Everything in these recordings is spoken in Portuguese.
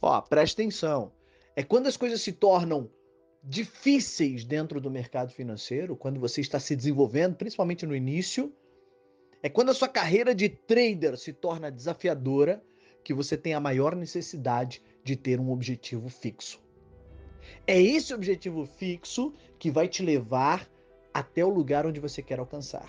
Ó, presta atenção. É quando as coisas se tornam difíceis dentro do mercado financeiro, quando você está se desenvolvendo, principalmente no início, é quando a sua carreira de trader se torna desafiadora, que você tem a maior necessidade de ter um objetivo fixo. É esse objetivo fixo que vai te levar até o lugar onde você quer alcançar.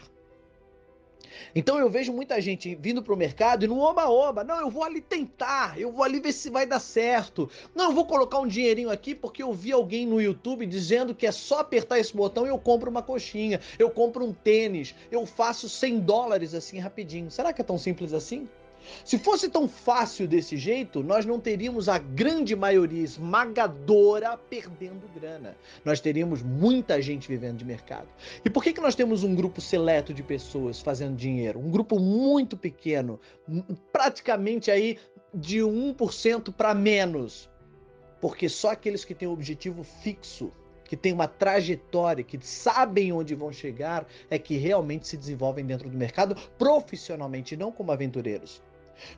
Então eu vejo muita gente vindo para o mercado e no oba-oba, não, eu vou ali tentar, eu vou ali ver se vai dar certo. Não, eu vou colocar um dinheirinho aqui porque eu vi alguém no YouTube dizendo que é só apertar esse botão e eu compro uma coxinha, eu compro um tênis, eu faço 100 dólares assim rapidinho. Será que é tão simples assim? Se fosse tão fácil desse jeito, nós não teríamos a grande maioria esmagadora perdendo grana. Nós teríamos muita gente vivendo de mercado. E por que, que nós temos um grupo seleto de pessoas fazendo dinheiro? Um grupo muito pequeno, praticamente aí de 1% para menos. Porque só aqueles que têm um objetivo fixo que têm uma trajetória, que sabem onde vão chegar, é que realmente se desenvolvem dentro do mercado profissionalmente, não como aventureiros.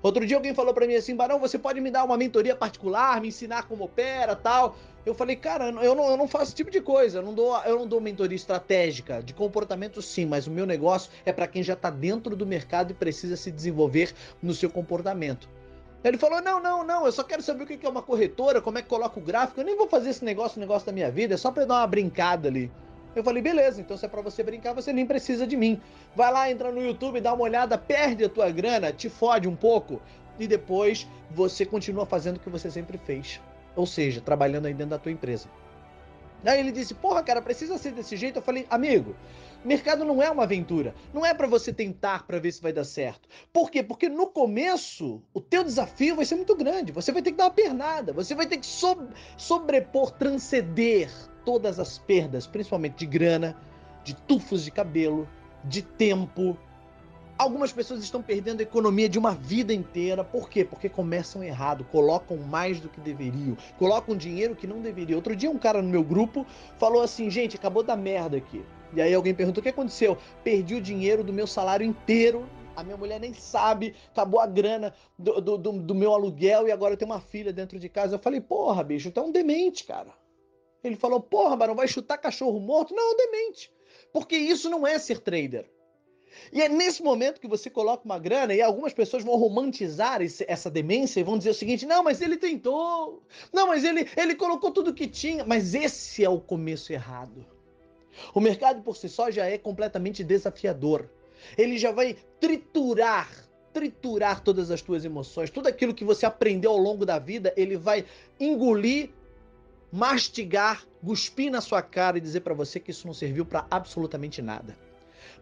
Outro dia alguém falou para mim assim, Barão, você pode me dar uma mentoria particular, me ensinar como opera, tal. Eu falei, cara, eu não, eu não faço esse tipo de coisa, eu não dou, eu não dou mentoria estratégica, de comportamento sim, mas o meu negócio é para quem já está dentro do mercado e precisa se desenvolver no seu comportamento. Ele falou: não, não, não, eu só quero saber o que é uma corretora, como é que coloca o gráfico, eu nem vou fazer esse negócio, negócio da minha vida, é só para dar uma brincada ali. Eu falei, beleza, então se é pra você brincar, você nem precisa de mim. Vai lá, entra no YouTube, dá uma olhada, perde a tua grana, te fode um pouco, e depois você continua fazendo o que você sempre fez. Ou seja, trabalhando aí dentro da tua empresa. Aí ele disse, porra, cara, precisa ser desse jeito? Eu falei, amigo, mercado não é uma aventura. Não é para você tentar para ver se vai dar certo. Por quê? Porque no começo, o teu desafio vai ser muito grande. Você vai ter que dar uma pernada. Você vai ter que sobrepor, transcender todas as perdas, principalmente de grana, de tufos de cabelo, de tempo. Algumas pessoas estão perdendo a economia de uma vida inteira. Por quê? Porque começam errado, colocam mais do que deveriam, colocam dinheiro que não deveria. Outro dia um cara no meu grupo falou assim: "Gente, acabou da merda aqui". E aí alguém perguntou: "O que aconteceu?". Perdi o dinheiro do meu salário inteiro a minha mulher nem sabe, acabou a grana do, do, do, meu aluguel e agora eu tenho uma filha dentro de casa. Eu falei, porra, bicho, tu é um demente, cara. Ele falou: Porra, Barão, vai chutar cachorro morto? Não, demente. Porque isso não é ser trader. E é nesse momento que você coloca uma grana e algumas pessoas vão romantizar esse, essa demência e vão dizer o seguinte: não, mas ele tentou, não, mas ele, ele colocou tudo que tinha. Mas esse é o começo errado. O mercado por si só já é completamente desafiador. Ele já vai triturar, triturar todas as tuas emoções, tudo aquilo que você aprendeu ao longo da vida, ele vai engolir mastigar, cuspir na sua cara e dizer para você que isso não serviu para absolutamente nada.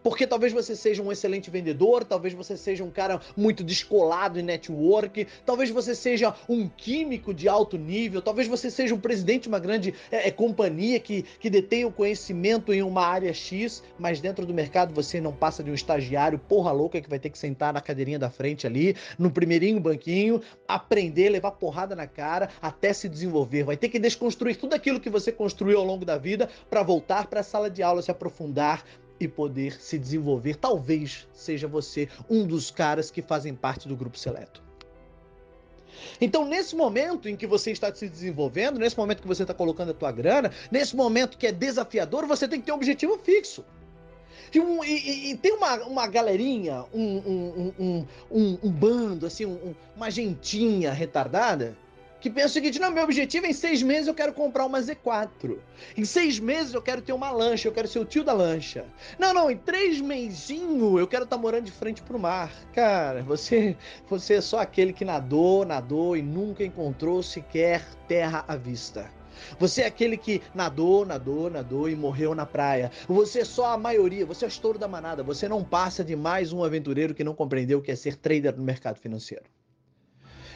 Porque talvez você seja um excelente vendedor, talvez você seja um cara muito descolado em network, talvez você seja um químico de alto nível, talvez você seja um presidente de uma grande é, é, companhia que, que detém o conhecimento em uma área X, mas dentro do mercado você não passa de um estagiário porra louca que vai ter que sentar na cadeirinha da frente ali, no primeirinho banquinho, aprender, levar porrada na cara até se desenvolver. Vai ter que desconstruir tudo aquilo que você construiu ao longo da vida para voltar para a sala de aula, se aprofundar e poder se desenvolver. Talvez seja você um dos caras que fazem parte do grupo seleto. Então, nesse momento em que você está se desenvolvendo, nesse momento que você está colocando a tua grana, nesse momento que é desafiador, você tem que ter um objetivo fixo. E, um, e, e tem uma, uma galerinha, um, um, um, um, um bando, assim, uma gentinha retardada, que pensa o seguinte: não, meu objetivo é em seis meses eu quero comprar uma Z4. Em seis meses eu quero ter uma lancha, eu quero ser o tio da lancha. Não, não, em três meizinho eu quero estar tá morando de frente pro mar. Cara, você, você é só aquele que nadou, nadou e nunca encontrou sequer terra à vista. Você é aquele que nadou, nadou, nadou e morreu na praia. Você é só a maioria, você é o estouro da manada. Você não passa de mais um aventureiro que não compreendeu o que é ser trader no mercado financeiro.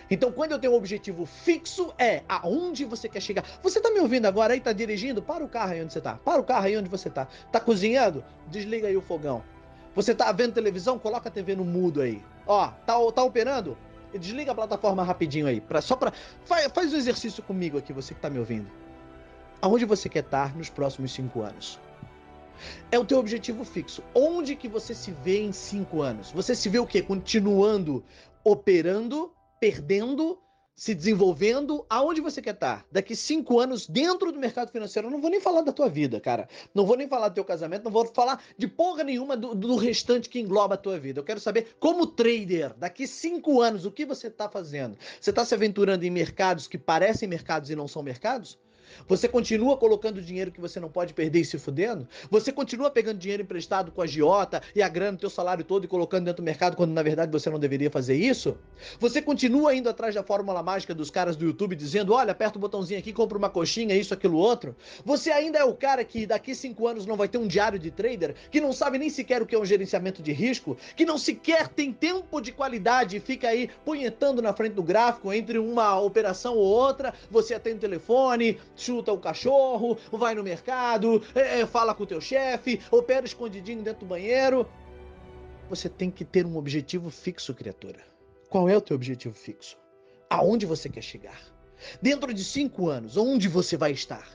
Então, quando eu tenho um objetivo fixo, é aonde você quer chegar. Você tá me ouvindo agora aí? Tá dirigindo? Para o carro aí onde você tá. Para o carro aí onde você tá. Tá cozinhando? Desliga aí o fogão. Você tá vendo televisão? Coloca a TV no mudo aí. Ó, tá, tá operando? Desliga a plataforma rapidinho aí. Pra, só pra. Faz, faz um exercício comigo aqui, você que tá me ouvindo. Aonde você quer estar nos próximos cinco anos? É o teu objetivo fixo. Onde que você se vê em cinco anos? Você se vê o quê? Continuando operando perdendo, se desenvolvendo, aonde você quer estar? Daqui cinco anos dentro do mercado financeiro. Eu não vou nem falar da tua vida, cara. Não vou nem falar do teu casamento, não vou falar de porra nenhuma do, do restante que engloba a tua vida. Eu quero saber, como trader, daqui cinco anos, o que você está fazendo? Você está se aventurando em mercados que parecem mercados e não são mercados? Você continua colocando dinheiro que você não pode perder e se fudendo? Você continua pegando dinheiro emprestado com a giota e a grana do teu salário todo e colocando dentro do mercado quando na verdade você não deveria fazer isso? Você continua indo atrás da fórmula mágica dos caras do YouTube dizendo, olha, aperta o botãozinho aqui, compra uma coxinha, isso, aquilo, outro? Você ainda é o cara que daqui cinco anos não vai ter um diário de trader, que não sabe nem sequer o que é um gerenciamento de risco, que não sequer tem tempo de qualidade e fica aí punhetando na frente do gráfico entre uma operação ou outra, você atende o telefone, chuta o cachorro, vai no mercado, é, é, fala com o teu chefe, opera escondidinho dentro do banheiro. Você tem que ter um objetivo fixo, criatura. Qual é o teu objetivo fixo? Aonde você quer chegar? Dentro de cinco anos, onde você vai estar?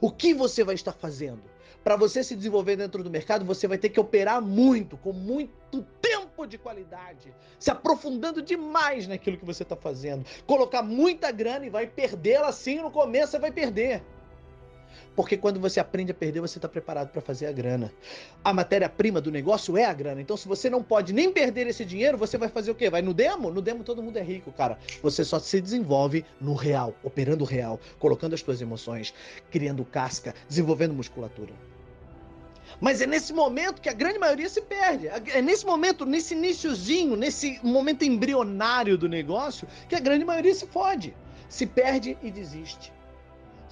O que você vai estar fazendo? Para você se desenvolver dentro do mercado, você vai ter que operar muito, com muito tempo de qualidade, se aprofundando demais naquilo que você está fazendo. Colocar muita grana e vai perdê-la assim no começo, você vai perder. Porque quando você aprende a perder, você está preparado para fazer a grana. A matéria-prima do negócio é a grana. Então, se você não pode nem perder esse dinheiro, você vai fazer o quê? Vai no demo? No demo todo mundo é rico, cara. Você só se desenvolve no real, operando real, colocando as suas emoções, criando casca, desenvolvendo musculatura. Mas é nesse momento que a grande maioria se perde. É nesse momento, nesse iníciozinho, nesse momento embrionário do negócio, que a grande maioria se fode. Se perde e desiste.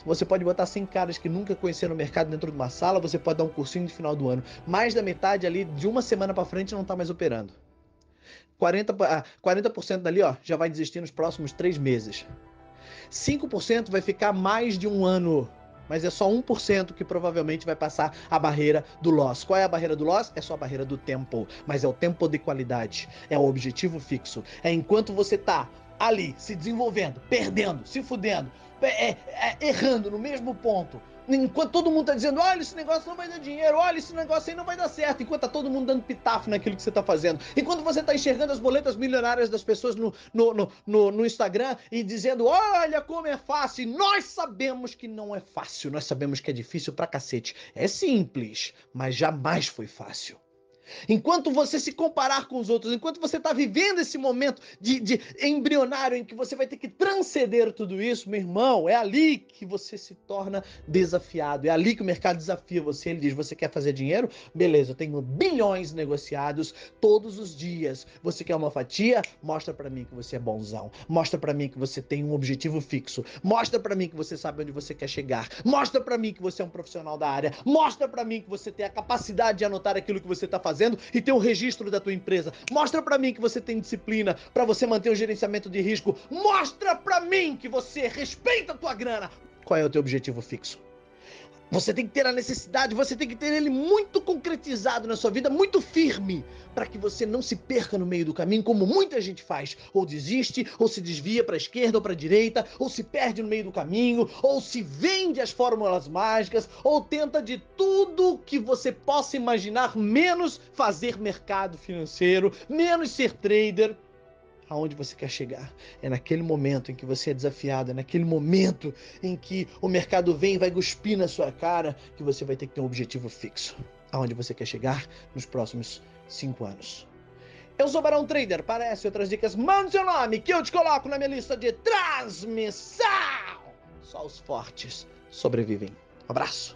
Você pode botar 100 caras que nunca conheceram o mercado dentro de uma sala, você pode dar um cursinho de final do ano. Mais da metade ali, de uma semana para frente, não está mais operando. 40%, ah, 40 dali ó, já vai desistir nos próximos três meses. 5% vai ficar mais de um ano mas é só 1% que provavelmente vai passar a barreira do loss. Qual é a barreira do loss? É só a barreira do tempo, mas é o tempo de qualidade, é o objetivo fixo. É enquanto você tá ali se desenvolvendo, perdendo, se fudendo, é, é, errando no mesmo ponto. Enquanto todo mundo tá dizendo, olha, esse negócio não vai dar dinheiro, olha, esse negócio aí não vai dar certo. Enquanto tá todo mundo dando pitafo naquilo que você tá fazendo. Enquanto você tá enxergando as boletas milionárias das pessoas no, no, no, no, no Instagram e dizendo, olha como é fácil. Nós sabemos que não é fácil, nós sabemos que é difícil pra cacete. É simples, mas jamais foi fácil. Enquanto você se comparar com os outros, enquanto você está vivendo esse momento de, de, embrionário em que você vai ter que transcender tudo isso, meu irmão, é ali que você se torna desafiado. É ali que o mercado desafia você. Ele diz: Você quer fazer dinheiro? Beleza, eu tenho bilhões negociados todos os dias. Você quer uma fatia? Mostra para mim que você é bonzão. Mostra para mim que você tem um objetivo fixo. Mostra para mim que você sabe onde você quer chegar. Mostra para mim que você é um profissional da área. Mostra para mim que você tem a capacidade de anotar aquilo que você está fazendo fazendo e ter um registro da tua empresa. Mostra para mim que você tem disciplina para você manter o gerenciamento de risco. Mostra para mim que você respeita a tua grana. Qual é o teu objetivo fixo? Você tem que ter a necessidade, você tem que ter ele muito concretizado na sua vida, muito firme, para que você não se perca no meio do caminho, como muita gente faz. Ou desiste, ou se desvia para a esquerda ou para a direita, ou se perde no meio do caminho, ou se vende as fórmulas mágicas, ou tenta de tudo que você possa imaginar, menos fazer mercado financeiro, menos ser trader aonde você quer chegar. É naquele momento em que você é desafiado, é naquele momento em que o mercado vem e vai cuspir na sua cara, que você vai ter que ter um objetivo fixo. Aonde você quer chegar nos próximos cinco anos. Eu sou Barão Trader, parece outras dicas, mande seu nome que eu te coloco na minha lista de transmissão. Só os fortes sobrevivem. Abraço.